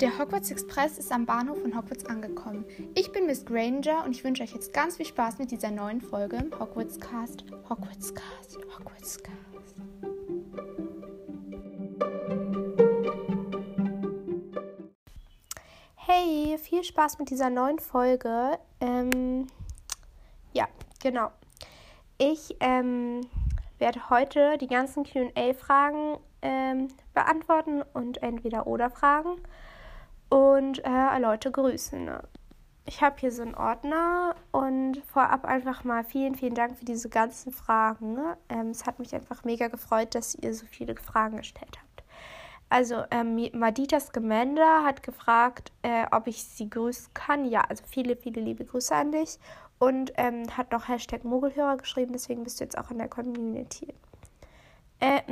Der Hogwarts Express ist am Bahnhof von Hogwarts angekommen. Ich bin Miss Granger und ich wünsche euch jetzt ganz viel Spaß mit dieser neuen Folge im Hogwarts Cast. Hogwarts Cast, Hogwarts Cast. Hey, viel Spaß mit dieser neuen Folge. Ähm, ja, genau. Ich ähm, werde heute die ganzen QA-Fragen ähm, beantworten und entweder oder Fragen und äh, Leute grüßen. Ne? Ich habe hier so einen Ordner und vorab einfach mal vielen, vielen Dank für diese ganzen Fragen. Ne? Ähm, es hat mich einfach mega gefreut, dass ihr so viele Fragen gestellt habt. Also ähm, Maditas Gemenda hat gefragt, äh, ob ich sie grüßen kann. Ja, also viele, viele liebe Grüße an dich. Und ähm, hat noch Hashtag Mogelhörer geschrieben, deswegen bist du jetzt auch in der Community. Äh,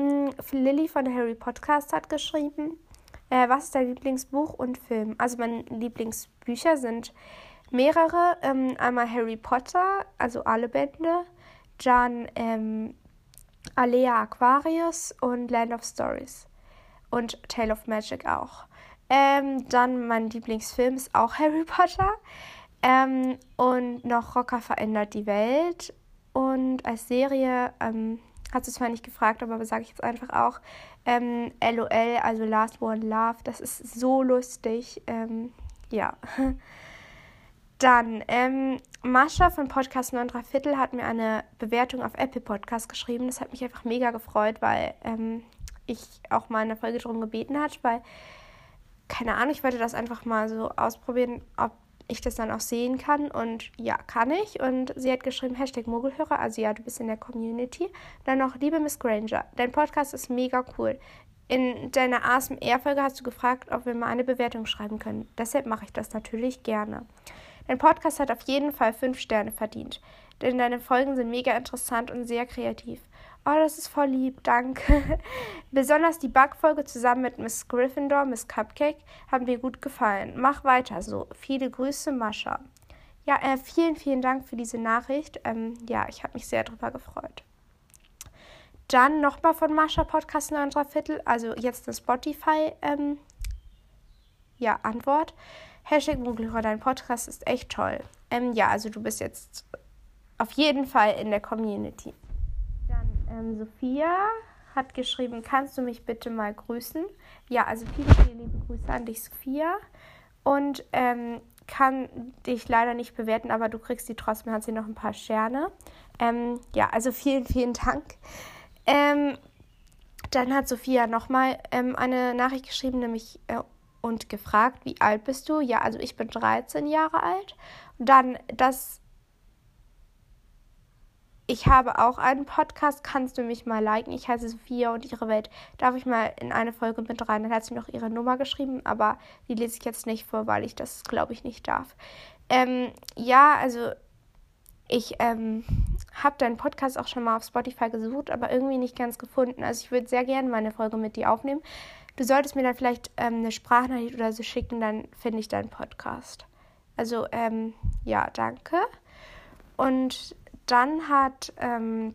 Lilly von Harry Podcast hat geschrieben, äh, was ist dein Lieblingsbuch und Film? Also meine Lieblingsbücher sind mehrere. Ähm, einmal Harry Potter, also alle Bände. Dann ähm, Alea Aquarius und Land of Stories. Und Tale of Magic auch. Ähm, dann mein Lieblingsfilm ist auch Harry Potter. Ähm, und noch Rocker verändert die Welt. Und als Serie ähm, hat sie zwar nicht gefragt, aber sage ich jetzt einfach auch. Ähm, LOL, also Last One Love, das ist so lustig. Ähm, ja. Dann, ähm, Mascha von Podcast 9 Viertel hat mir eine Bewertung auf Apple Podcast geschrieben. Das hat mich einfach mega gefreut, weil ähm, ich auch mal in der Folge darum gebeten hat, weil, keine Ahnung, ich wollte das einfach mal so ausprobieren, ob ich das dann auch sehen kann. Und ja, kann ich. Und sie hat geschrieben, Hashtag Mogelhörer, also ja, du bist in der Community. Dann noch, liebe Miss Granger, dein Podcast ist mega cool. In deiner ASMR-Folge hast du gefragt, ob wir mal eine Bewertung schreiben können. Deshalb mache ich das natürlich gerne. Dein Podcast hat auf jeden Fall fünf Sterne verdient, denn deine Folgen sind mega interessant und sehr kreativ. Oh, das ist voll lieb, danke. Besonders die Backfolge zusammen mit Miss Gryffindor, Miss Cupcake, haben mir gut gefallen. Mach weiter so. Viele Grüße, Mascha. Ja, äh, vielen, vielen Dank für diese Nachricht. Ähm, ja, ich habe mich sehr darüber gefreut. Dann nochmal von Mascha Podcast 9 Viertel, also jetzt eine Spotify ähm, ja, Antwort. Hashtag Mogelhörer, dein Podcast ist echt toll. Ähm, ja, also du bist jetzt auf jeden Fall in der Community. Ähm, Sophia hat geschrieben, kannst du mich bitte mal grüßen? Ja, also viele, viele liebe Grüße an dich, Sophia. Und ähm, kann dich leider nicht bewerten, aber du kriegst sie trotzdem, hat sie noch ein paar Sterne. Ähm, ja, also vielen, vielen Dank. Ähm, dann hat Sophia nochmal ähm, eine Nachricht geschrieben, nämlich äh, und gefragt, wie alt bist du? Ja, also ich bin 13 Jahre alt. Und dann das ich habe auch einen Podcast, kannst du mich mal liken? Ich heiße Sophia und ihre Welt. Darf ich mal in eine Folge mit rein? Dann hat sie noch ihre Nummer geschrieben, aber die lese ich jetzt nicht vor, weil ich das, glaube ich, nicht darf. Ähm, ja, also ich ähm, habe deinen Podcast auch schon mal auf Spotify gesucht, aber irgendwie nicht ganz gefunden. Also ich würde sehr gerne mal eine Folge mit dir aufnehmen. Du solltest mir dann vielleicht ähm, eine Sprachnachricht oder so schicken, dann finde ich deinen Podcast. Also ähm, ja, danke. Und dann hat ähm,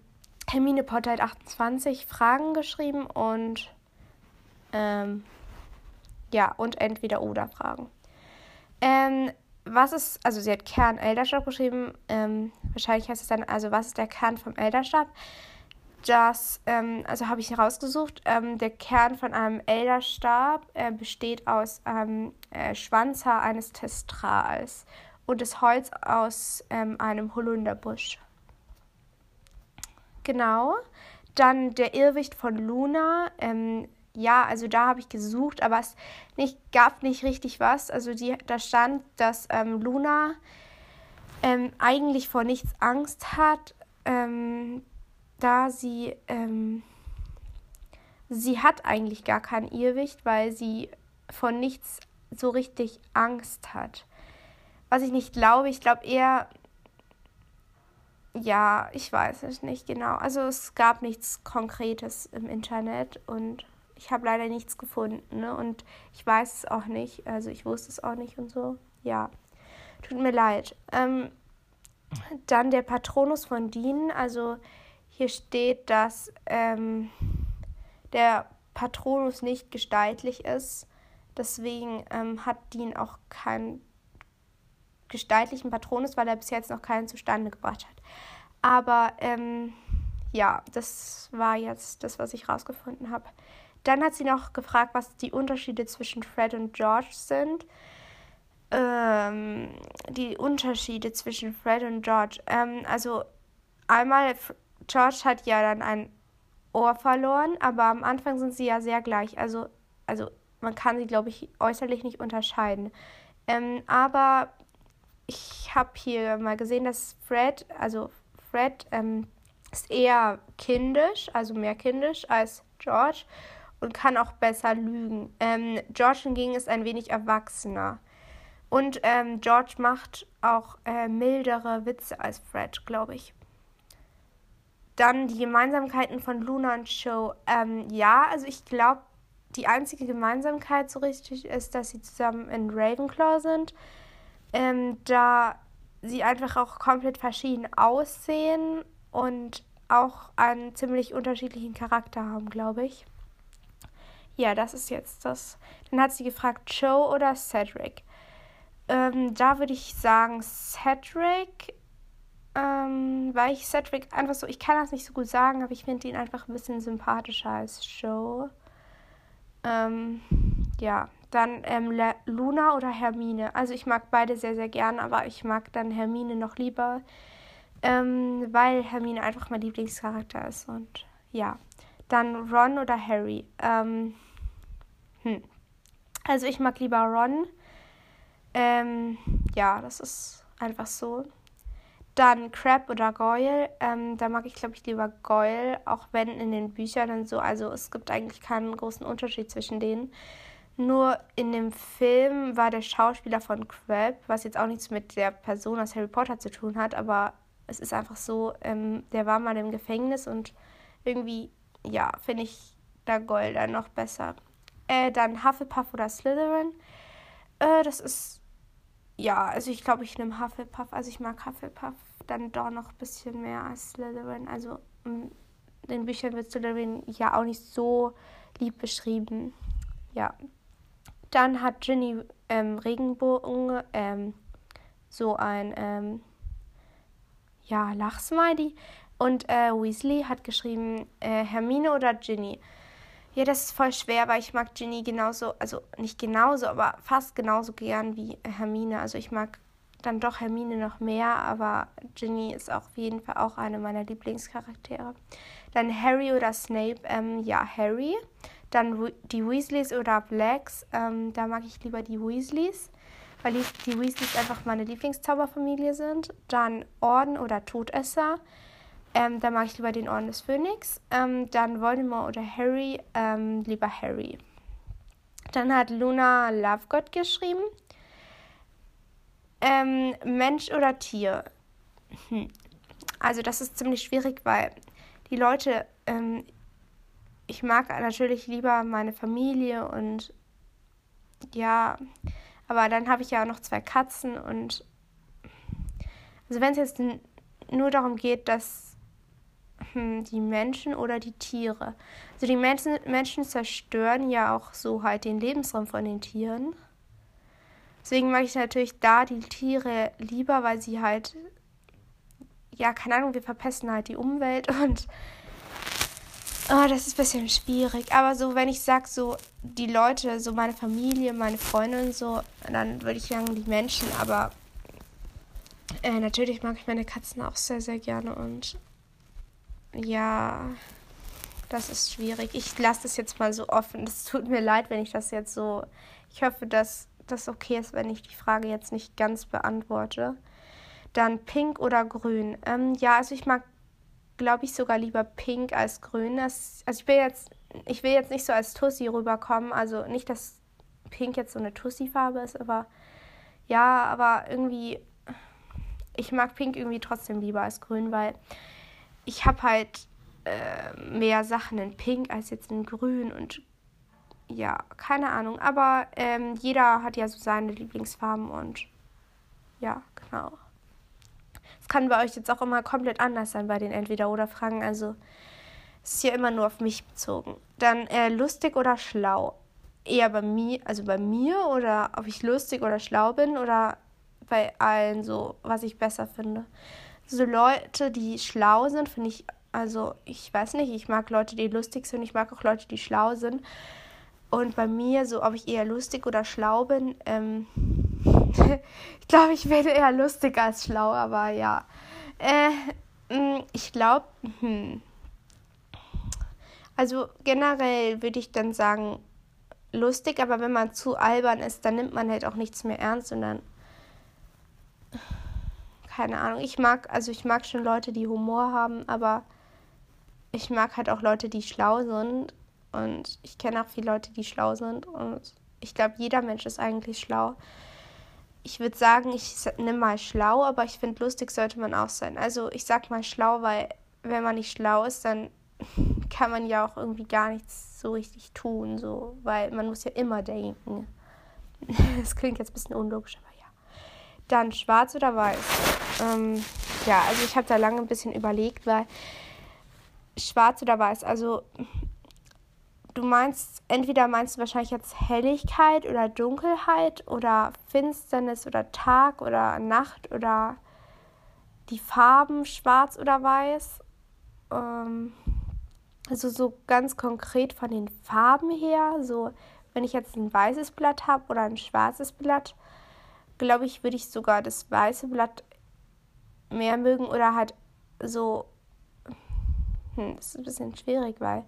Hermine Potter 28 Fragen geschrieben und ähm, ja, und entweder oder Fragen. Ähm, was ist, also sie hat Kern Elderstab geschrieben, ähm, wahrscheinlich heißt es dann, also was ist der Kern vom Elderstab? Das, ähm, also habe ich herausgesucht, ähm, der Kern von einem Elderstab äh, besteht aus einem äh, Schwanzhaar eines Testrals und das Holz aus ähm, einem Holunderbusch. Genau. Dann der Irrwicht von Luna. Ähm, ja, also da habe ich gesucht, aber es nicht, gab nicht richtig was. Also die, da stand, dass ähm, Luna ähm, eigentlich vor nichts Angst hat, ähm, da sie, ähm, sie hat eigentlich gar kein Irrwicht, weil sie vor nichts so richtig Angst hat. Was ich nicht glaube, ich glaube eher, ja, ich weiß es nicht genau. Also es gab nichts Konkretes im Internet und ich habe leider nichts gefunden. Ne? Und ich weiß es auch nicht. Also ich wusste es auch nicht und so. Ja, tut mir leid. Ähm, dann der Patronus von Dean. Also hier steht, dass ähm, der Patronus nicht gestaltlich ist. Deswegen ähm, hat Dean auch keinen gestaltlichen Patronus, weil er bis jetzt noch keinen zustande gebracht hat. Aber ähm, ja, das war jetzt das, was ich rausgefunden habe. Dann hat sie noch gefragt, was die Unterschiede zwischen Fred und George sind. Ähm, die Unterschiede zwischen Fred und George. Ähm, also einmal, George hat ja dann ein Ohr verloren, aber am Anfang sind sie ja sehr gleich. Also, also man kann sie, glaube ich, äußerlich nicht unterscheiden. Ähm, aber ich habe hier mal gesehen, dass Fred, also Fred ähm, ist eher kindisch, also mehr kindisch als George und kann auch besser lügen. Ähm, George hingegen ist ein wenig erwachsener. Und ähm, George macht auch äh, mildere Witze als Fred, glaube ich. Dann die Gemeinsamkeiten von Luna und Joe. Ähm, ja, also ich glaube, die einzige Gemeinsamkeit so richtig ist, dass sie zusammen in Ravenclaw sind. Ähm, da sie einfach auch komplett verschieden aussehen und auch einen ziemlich unterschiedlichen Charakter haben, glaube ich. Ja, das ist jetzt das. Dann hat sie gefragt, Joe oder Cedric. Ähm, da würde ich sagen Cedric, ähm, weil ich Cedric einfach so, ich kann das nicht so gut sagen, aber ich finde ihn einfach ein bisschen sympathischer als Joe. Ähm, ja, dann ähm, Luna oder Hermine. Also ich mag beide sehr, sehr gern, aber ich mag dann Hermine noch lieber, ähm, weil Hermine einfach mein Lieblingscharakter ist. Und ja, dann Ron oder Harry. Ähm, hm. Also ich mag lieber Ron. Ähm, ja, das ist einfach so. Dann Crab oder Goyle. Ähm, da mag ich, glaube ich, lieber Goyle, auch wenn in den Büchern und so. Also es gibt eigentlich keinen großen Unterschied zwischen denen. Nur in dem Film war der Schauspieler von Crab, was jetzt auch nichts mit der Person aus Harry Potter zu tun hat, aber es ist einfach so, ähm, der war mal im Gefängnis und irgendwie, ja, finde ich da dann noch besser. Äh, dann Hufflepuff oder Slytherin. Äh, das ist ja, also ich glaube, ich nehme Hufflepuff. Also ich mag Hufflepuff dann doch noch ein bisschen mehr als Slytherin. Also in den Büchern wird Slytherin ja auch nicht so lieb beschrieben. Ja. Dann hat Ginny ähm, Regenbogen ähm, so ein ähm, ja, Lachsmiley. Und äh, Weasley hat geschrieben äh, Hermine oder Ginny. Ja, das ist voll schwer, weil ich mag Ginny genauso, also nicht genauso, aber fast genauso gern wie Hermine. Also ich mag dann doch Hermine noch mehr, aber Ginny ist auf jeden Fall auch eine meiner Lieblingscharaktere. Dann Harry oder Snape, ähm, ja, Harry. Dann die Weasleys oder Blacks, ähm, da mag ich lieber die Weasleys, weil die Weasleys einfach meine Lieblingszauberfamilie sind. Dann Orden oder Todesser. Ähm, da mag ich lieber den Orden des Phönix. Ähm, dann Voldemort oder Harry, ähm, lieber Harry. Dann hat Luna Lovegood geschrieben. Ähm, Mensch oder Tier? Hm. Also das ist ziemlich schwierig, weil die Leute, ähm, ich mag natürlich lieber meine Familie und ja, aber dann habe ich ja auch noch zwei Katzen und also wenn es jetzt nur darum geht, dass hm, die Menschen oder die Tiere. Also die Menschen, Menschen zerstören ja auch so halt den Lebensraum von den Tieren. Deswegen mag ich natürlich da die Tiere lieber, weil sie halt, ja, keine Ahnung, wir verpesten halt die Umwelt und oh, das ist ein bisschen schwierig. Aber so, wenn ich sage, so die Leute, so meine Familie, meine Freunde und so, dann würde ich sagen, die Menschen, aber äh, natürlich mag ich meine Katzen auch sehr, sehr gerne und ja, das ist schwierig. Ich lasse das jetzt mal so offen. Es tut mir leid, wenn ich das jetzt so. Ich hoffe, dass das okay ist, wenn ich die Frage jetzt nicht ganz beantworte. Dann pink oder grün. Ähm, ja, also ich mag, glaube ich, sogar lieber pink als grün. Das, also ich will jetzt, ich will jetzt nicht so als Tussi rüberkommen. Also nicht, dass pink jetzt so eine Tussi-Farbe ist, aber ja, aber irgendwie, ich mag pink irgendwie trotzdem lieber als grün, weil ich habe halt äh, mehr Sachen in Pink als jetzt in Grün und ja, keine Ahnung. Aber ähm, jeder hat ja so seine Lieblingsfarben und ja, genau. Es kann bei euch jetzt auch immer komplett anders sein bei den Entweder-Oder-Fragen. Also es ist ja immer nur auf mich bezogen. Dann äh, lustig oder schlau. eher bei mir, also bei mir oder ob ich lustig oder schlau bin oder bei allen so, was ich besser finde. So Leute, die schlau sind, finde ich, also ich weiß nicht, ich mag Leute, die lustig sind, ich mag auch Leute, die schlau sind. Und bei mir, so ob ich eher lustig oder schlau bin, ähm, ich glaube, ich werde eher lustig als schlau, aber ja. Äh, mm, ich glaube, hm. Also generell würde ich dann sagen, lustig, aber wenn man zu albern ist, dann nimmt man halt auch nichts mehr ernst und dann. Keine Ahnung. Ich mag, also ich mag schon Leute, die Humor haben, aber ich mag halt auch Leute, die schlau sind. Und ich kenne auch viele Leute, die schlau sind. Und ich glaube, jeder Mensch ist eigentlich schlau. Ich würde sagen, ich nehme mal schlau, aber ich finde, lustig sollte man auch sein. Also ich sag mal schlau, weil wenn man nicht schlau ist, dann kann man ja auch irgendwie gar nichts so richtig tun, so, weil man muss ja immer denken. Das klingt jetzt ein bisschen unlogisch, aber ja. Dann schwarz oder weiß? Ähm, ja, also ich habe da lange ein bisschen überlegt, weil schwarz oder weiß, also du meinst, entweder meinst du wahrscheinlich jetzt Helligkeit oder Dunkelheit oder Finsternis oder Tag oder Nacht oder die Farben schwarz oder weiß. Ähm, also so ganz konkret von den Farben her, so wenn ich jetzt ein weißes Blatt habe oder ein schwarzes Blatt, glaube ich, würde ich sogar das weiße Blatt mehr mögen oder halt so. Hm, das ist ein bisschen schwierig, weil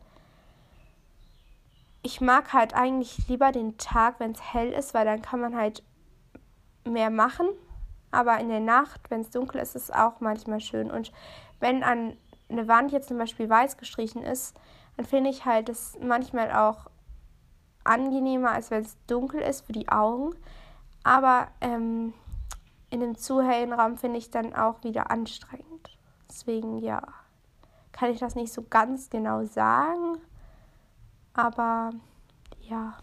ich mag halt eigentlich lieber den Tag, wenn es hell ist, weil dann kann man halt mehr machen. Aber in der Nacht, wenn es dunkel ist, ist es auch manchmal schön. Und wenn an eine Wand jetzt zum Beispiel weiß gestrichen ist, dann finde ich halt das manchmal auch angenehmer, als wenn es dunkel ist für die Augen. Aber ähm, in einem zu hellen Raum finde ich dann auch wieder anstrengend. Deswegen ja, kann ich das nicht so ganz genau sagen. Aber ja,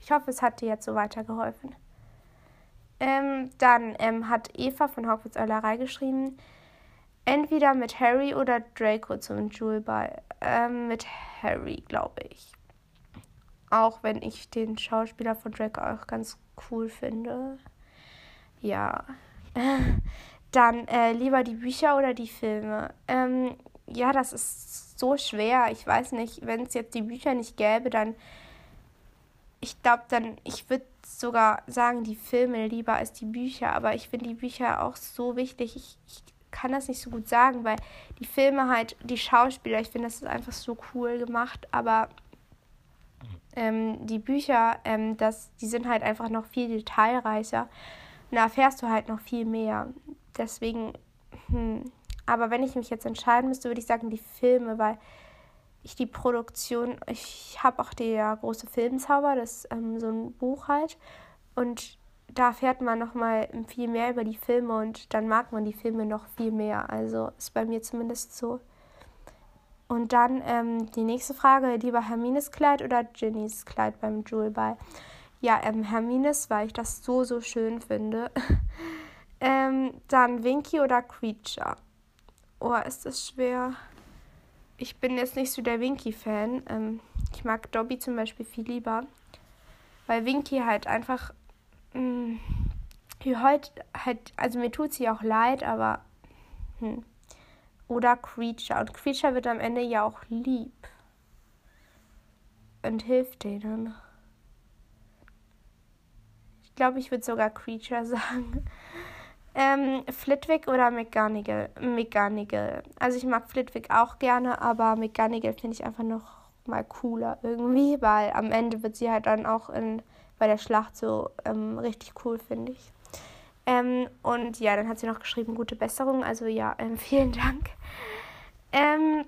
ich hoffe, es hat dir jetzt so weitergeholfen. Ähm, dann ähm, hat Eva von Hogwarts Eulerei geschrieben, entweder mit Harry oder Draco zum Jewelball. Ähm, mit Harry, glaube ich. Auch wenn ich den Schauspieler von Draco auch ganz cool finde. Ja. Dann äh, lieber die Bücher oder die Filme. Ähm, ja, das ist so schwer. Ich weiß nicht, wenn es jetzt die Bücher nicht gäbe, dann. Ich glaube, dann. Ich würde sogar sagen, die Filme lieber als die Bücher. Aber ich finde die Bücher auch so wichtig. Ich, ich kann das nicht so gut sagen, weil die Filme halt, die Schauspieler, ich finde, das ist einfach so cool gemacht, aber ähm, die Bücher, ähm, das, die sind halt einfach noch viel detailreicher. Und da erfährst du halt noch viel mehr. Deswegen, hm. Aber wenn ich mich jetzt entscheiden müsste, würde ich sagen, die Filme, weil ich die Produktion, ich habe auch der große Filmzauber, das ähm, so ein Buch halt. Und da erfährt man noch mal viel mehr über die Filme und dann mag man die Filme noch viel mehr. Also ist bei mir zumindest so. Und dann ähm, die nächste Frage, lieber Hermines Kleid oder Ginnys Kleid beim Jewel Ball? Ja, ähm, Hermines, weil ich das so, so schön finde. ähm, dann Winky oder Creature? Oh, ist das schwer. Ich bin jetzt nicht so der Winky-Fan. Ähm, ich mag Dobby zum Beispiel viel lieber. Weil Winky halt einfach mh, wie heute halt, also mir tut sie auch leid, aber hm. oder Creature. Und Creature wird am Ende ja auch lieb und hilft denen. Ich glaube, ich würde sogar Creature sagen. Ähm, Flitwick oder McGonagall? McGonagall. Also ich mag Flitwick auch gerne, aber McGonagall finde ich einfach noch mal cooler irgendwie, weil am Ende wird sie halt dann auch in bei der Schlacht so ähm, richtig cool, finde ich. Ähm, und ja, dann hat sie noch geschrieben, gute Besserung. Also ja, ähm, vielen Dank. Ähm,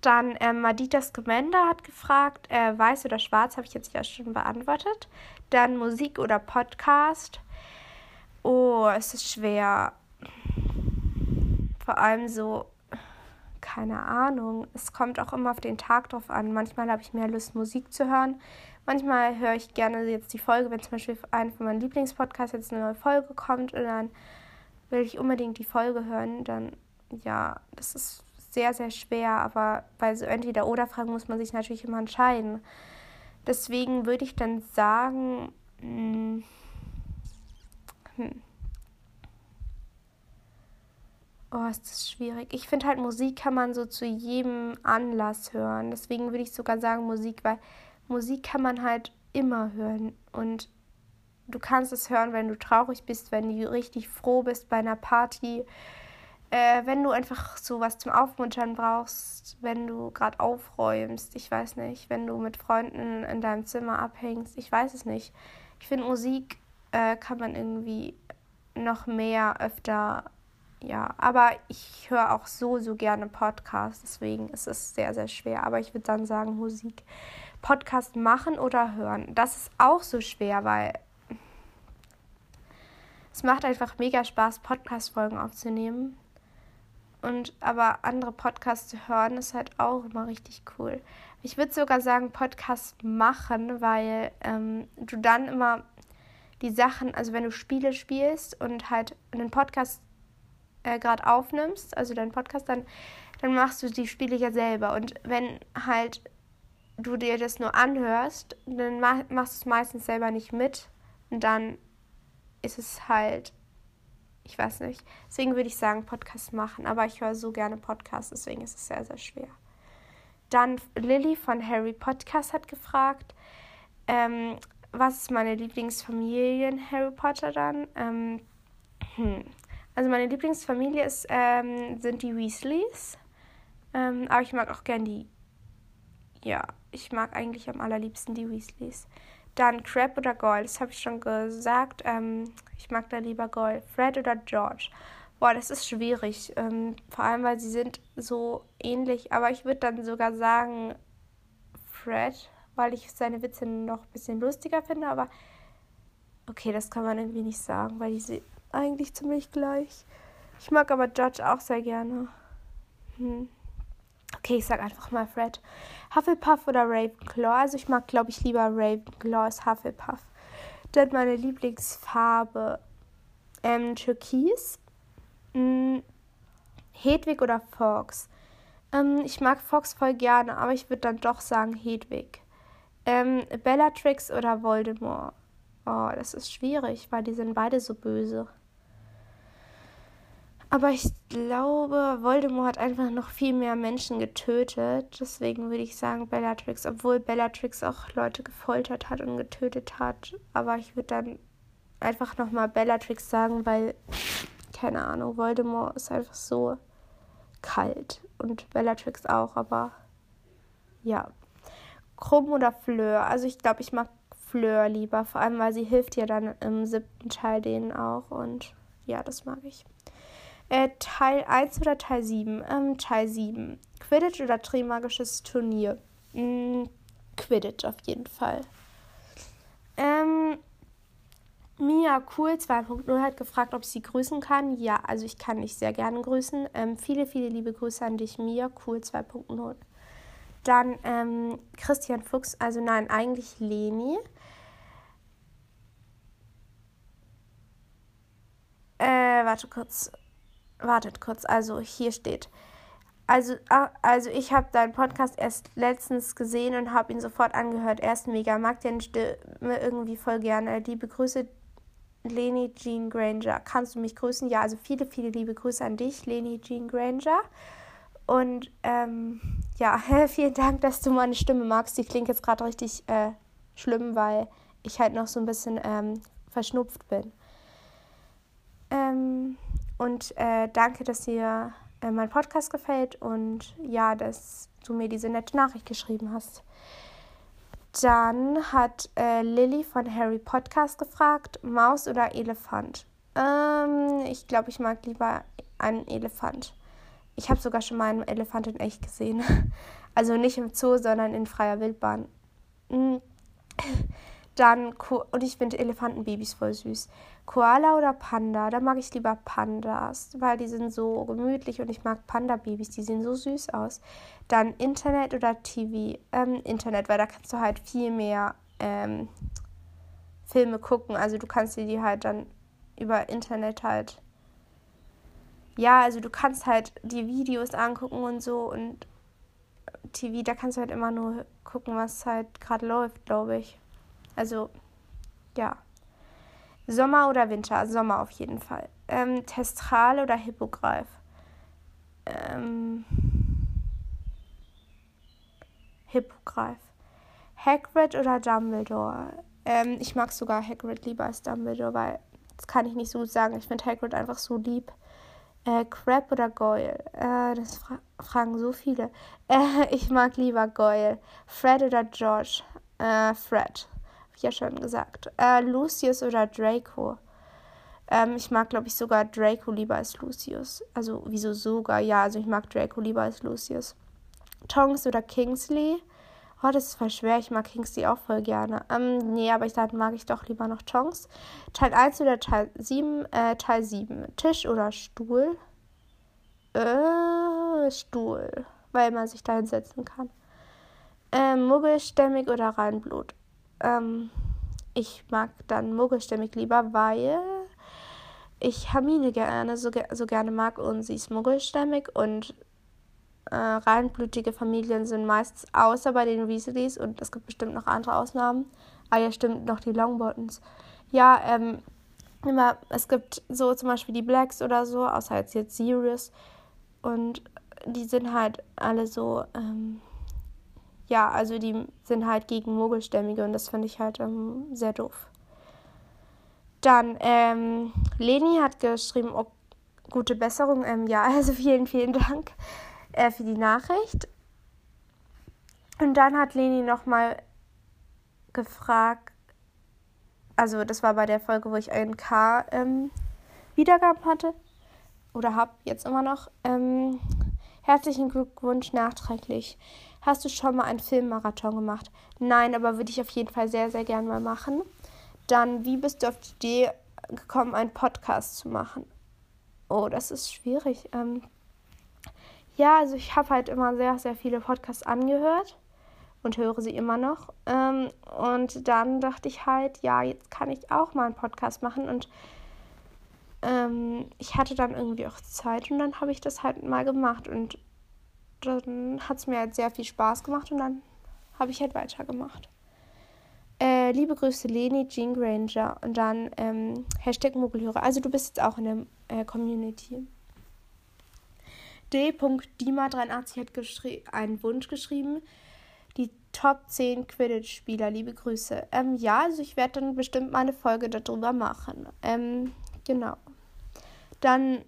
dann ähm, Madita Scamander hat gefragt, äh, weiß oder schwarz, habe ich jetzt ja schon beantwortet. Dann Musik oder Podcast. Oh, es ist schwer. Vor allem so, keine Ahnung. Es kommt auch immer auf den Tag drauf an. Manchmal habe ich mehr Lust, Musik zu hören. Manchmal höre ich gerne jetzt die Folge, wenn zum Beispiel ein von meinen Lieblingspodcasts jetzt eine neue Folge kommt und dann will ich unbedingt die Folge hören, dann ja, das ist sehr, sehr schwer, aber bei so entweder oder Fragen muss man sich natürlich immer entscheiden. Deswegen würde ich dann sagen, hm, hm. Oh, ist das schwierig. Ich finde halt, Musik kann man so zu jedem Anlass hören. Deswegen würde ich sogar sagen Musik, weil Musik kann man halt immer hören. Und du kannst es hören, wenn du traurig bist, wenn du richtig froh bist bei einer Party, äh, wenn du einfach so was zum Aufmuntern brauchst, wenn du gerade aufräumst, ich weiß nicht, wenn du mit Freunden in deinem Zimmer abhängst, ich weiß es nicht. Ich finde, Musik äh, kann man irgendwie noch mehr öfter ja, aber ich höre auch so, so gerne Podcasts, deswegen ist es sehr, sehr schwer. Aber ich würde dann sagen, Musik. Podcast machen oder hören. Das ist auch so schwer, weil es macht einfach mega Spaß, Podcast-Folgen aufzunehmen. Und aber andere Podcasts zu hören, ist halt auch immer richtig cool. Ich würde sogar sagen, Podcast machen, weil ähm, du dann immer die Sachen, also wenn du Spiele spielst und halt einen Podcast äh, gerade aufnimmst, also deinen Podcast, dann, dann machst du die Spiele ja selber. Und wenn halt du dir das nur anhörst, dann machst du es meistens selber nicht mit. Und dann ist es halt, ich weiß nicht. Deswegen würde ich sagen, Podcast machen. Aber ich höre so gerne Podcasts, deswegen ist es sehr, sehr schwer. Dann Lilly von Harry Podcast hat gefragt, ähm, was ist meine Lieblingsfamilie in Harry Potter dann? Ähm, hm. Also meine Lieblingsfamilie ist, ähm, sind die Weasleys. Ähm, aber ich mag auch gern die. Ja, ich mag eigentlich am allerliebsten die Weasleys. Dann Crab oder Goyle, das habe ich schon gesagt. Ähm, ich mag da lieber Goyle. Fred oder George. Boah, das ist schwierig. Ähm, vor allem, weil sie sind so ähnlich. Aber ich würde dann sogar sagen Fred, weil ich seine Witze noch ein bisschen lustiger finde. Aber okay, das kann man irgendwie nicht sagen, weil die eigentlich ziemlich gleich. Ich mag aber George auch sehr gerne. Hm. Okay, ich sag einfach mal Fred. Hufflepuff oder Ravenclaw? Also ich mag, glaube ich, lieber Ravenclaw als Hufflepuff. Dann meine Lieblingsfarbe. Ähm, Türkis. Hm. Hedwig oder Fox? Ähm, ich mag Fox voll gerne, aber ich würde dann doch sagen Hedwig. Ähm, Bellatrix oder Voldemort? Oh, das ist schwierig, weil die sind beide so böse. Aber ich glaube, Voldemort hat einfach noch viel mehr Menschen getötet. Deswegen würde ich sagen Bellatrix, obwohl Bellatrix auch Leute gefoltert hat und getötet hat. Aber ich würde dann einfach nochmal Bellatrix sagen, weil, keine Ahnung, Voldemort ist einfach so kalt. Und Bellatrix auch, aber ja. Krumm oder Fleur? Also ich glaube, ich mag Fleur lieber, vor allem weil sie hilft ja dann im siebten Teil denen auch. Und ja, das mag ich. Äh, Teil 1 oder Teil 7? Ähm, Teil 7. Quidditch oder Trimagisches Turnier? Hm, Quidditch auf jeden Fall. Ähm, Mia Cool 2.0 hat gefragt, ob ich sie grüßen kann. Ja, also ich kann dich sehr gerne grüßen. Ähm, viele, viele liebe Grüße an dich, Mia Cool 2.0. Dann ähm, Christian Fuchs, also nein, eigentlich Leni. Äh, warte kurz wartet kurz, also hier steht. Also, ah, also ich habe deinen Podcast erst letztens gesehen und habe ihn sofort angehört. Er ist mega, mag deine Stimme irgendwie voll gerne. Liebe Grüße, Leni Jean Granger. Kannst du mich grüßen? Ja, also viele, viele liebe Grüße an dich, Leni Jean Granger. Und ähm, ja, vielen Dank, dass du meine Stimme magst. Die klingt jetzt gerade richtig äh, schlimm, weil ich halt noch so ein bisschen ähm, verschnupft bin. Ähm, und äh, danke, dass dir äh, mein Podcast gefällt und ja, dass du mir diese nette Nachricht geschrieben hast. Dann hat äh, Lilly von Harry Podcast gefragt, Maus oder Elefant? Ähm, ich glaube, ich mag lieber einen Elefant. Ich habe sogar schon mal einen Elefant in echt gesehen. Also nicht im Zoo, sondern in freier Wildbahn. Mm. Dann, und ich finde Elefantenbabys voll süß. Koala oder Panda? Da mag ich lieber Pandas, weil die sind so gemütlich und ich mag Panda-Babys, die sehen so süß aus. Dann Internet oder TV? Ähm, Internet, weil da kannst du halt viel mehr ähm, Filme gucken. Also du kannst dir die halt dann über Internet halt. Ja, also du kannst halt die Videos angucken und so und TV, da kannst du halt immer nur gucken, was halt gerade läuft, glaube ich. Also, ja. Sommer oder Winter? Sommer auf jeden Fall. Ähm, Testral oder Hippogreif? Ähm, Hippogreif. Hagrid oder Dumbledore? Ähm, ich mag sogar Hagrid lieber als Dumbledore, weil das kann ich nicht so gut sagen. Ich finde Hagrid einfach so lieb. Äh, Crab oder Goyle? Äh, das fra fragen so viele. Äh, ich mag lieber Goyle. Fred oder George? Äh, Fred. Hab ich ja schon gesagt. Äh, Lucius oder Draco? Ähm, ich mag, glaube ich, sogar Draco lieber als Lucius. Also, wieso sogar? Ja, also ich mag Draco lieber als Lucius. Tongs oder Kingsley? Oh, das ist voll schwer. Ich mag Kingsley auch voll gerne. Ähm, nee, aber ich sage, mag ich doch lieber noch Tongs. Teil 1 oder Teil 7? Äh, Teil 7. Tisch oder Stuhl? Äh, Stuhl. Weil man sich da hinsetzen kann. Ähm, muggelstämmig oder Reinblut? Ähm, ich mag dann muggelstämmig lieber, weil ich Hermine gerne so, so gerne mag und sie ist muggelstämmig und äh, reinblütige Familien sind meistens außer bei den Weasleys und es gibt bestimmt noch andere Ausnahmen. Ah ja, stimmt, noch die Longbottons. Ja, ähm, immer, es gibt so zum Beispiel die Blacks oder so, außer jetzt, jetzt Sirius. Und die sind halt alle so, ähm, ja, also die sind halt gegen Mogelstämmige und das finde ich halt ähm, sehr doof. Dann, ähm, Leni hat geschrieben, oh, gute Besserung. Ähm, ja, also vielen, vielen Dank äh, für die Nachricht. Und dann hat Leni nochmal gefragt, also das war bei der Folge, wo ich einen K ähm, Wiedergaben hatte oder habe jetzt immer noch. Ähm, herzlichen Glückwunsch nachträglich. Hast du schon mal einen Filmmarathon gemacht? Nein, aber würde ich auf jeden Fall sehr, sehr gern mal machen. Dann, wie bist du auf die Idee gekommen, einen Podcast zu machen? Oh, das ist schwierig. Ähm, ja, also ich habe halt immer sehr, sehr viele Podcasts angehört und höre sie immer noch. Ähm, und dann dachte ich halt, ja, jetzt kann ich auch mal einen Podcast machen. Und ähm, ich hatte dann irgendwie auch Zeit und dann habe ich das halt mal gemacht. Und dann hat es mir halt sehr viel Spaß gemacht und dann habe ich halt weitergemacht. Äh, liebe Grüße, Leni, Jean Granger und dann ähm, Hashtag Mogelhörer. Also du bist jetzt auch in der äh, Community. D.Dima83 hat einen Wunsch geschrieben. Die Top 10 Quidditch-Spieler, liebe Grüße. Ähm, ja, also ich werde dann bestimmt mal eine Folge darüber machen. Ähm, genau. Dann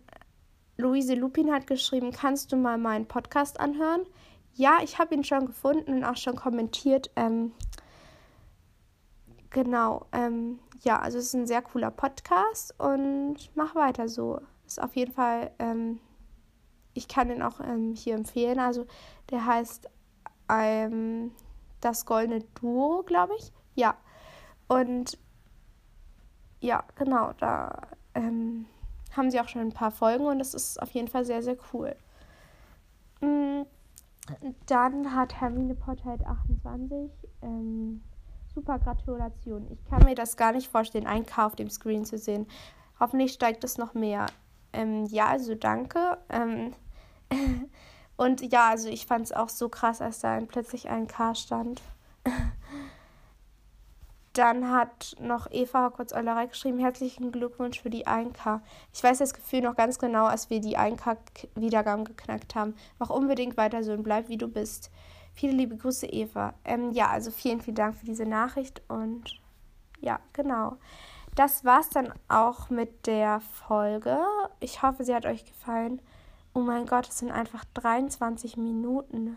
Luise Lupin hat geschrieben, kannst du mal meinen Podcast anhören? Ja, ich habe ihn schon gefunden und auch schon kommentiert. Ähm, Genau, ähm, ja, also es ist ein sehr cooler Podcast und mach weiter so. Ist auf jeden Fall, ähm, ich kann den auch ähm, hier empfehlen. Also der heißt ähm, Das Goldene Duo, glaube ich. Ja. Und ja, genau, da ähm, haben sie auch schon ein paar Folgen und das ist auf jeden Fall sehr, sehr cool. Mm, dann hat Hermine Potter 28 ähm, Super Gratulation. Ich kann mir das gar nicht vorstellen, einen K auf dem Screen zu sehen. Hoffentlich steigt es noch mehr. Ähm, ja, also danke. Ähm, und ja, also ich fand es auch so krass, als da plötzlich ein K stand. Dann hat noch Eva kurz Eulerei geschrieben, herzlichen Glückwunsch für die 1K. Ich weiß das Gefühl noch ganz genau, als wir die 1K Wiedergaben geknackt haben. Mach unbedingt weiter so und bleib wie du bist. Viele liebe Grüße, Eva. Ähm, ja, also vielen, vielen Dank für diese Nachricht und ja, genau. Das war's dann auch mit der Folge. Ich hoffe, sie hat euch gefallen. Oh mein Gott, es sind einfach 23 Minuten.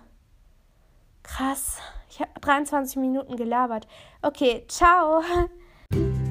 Krass. Ich habe 23 Minuten gelabert. Okay, ciao.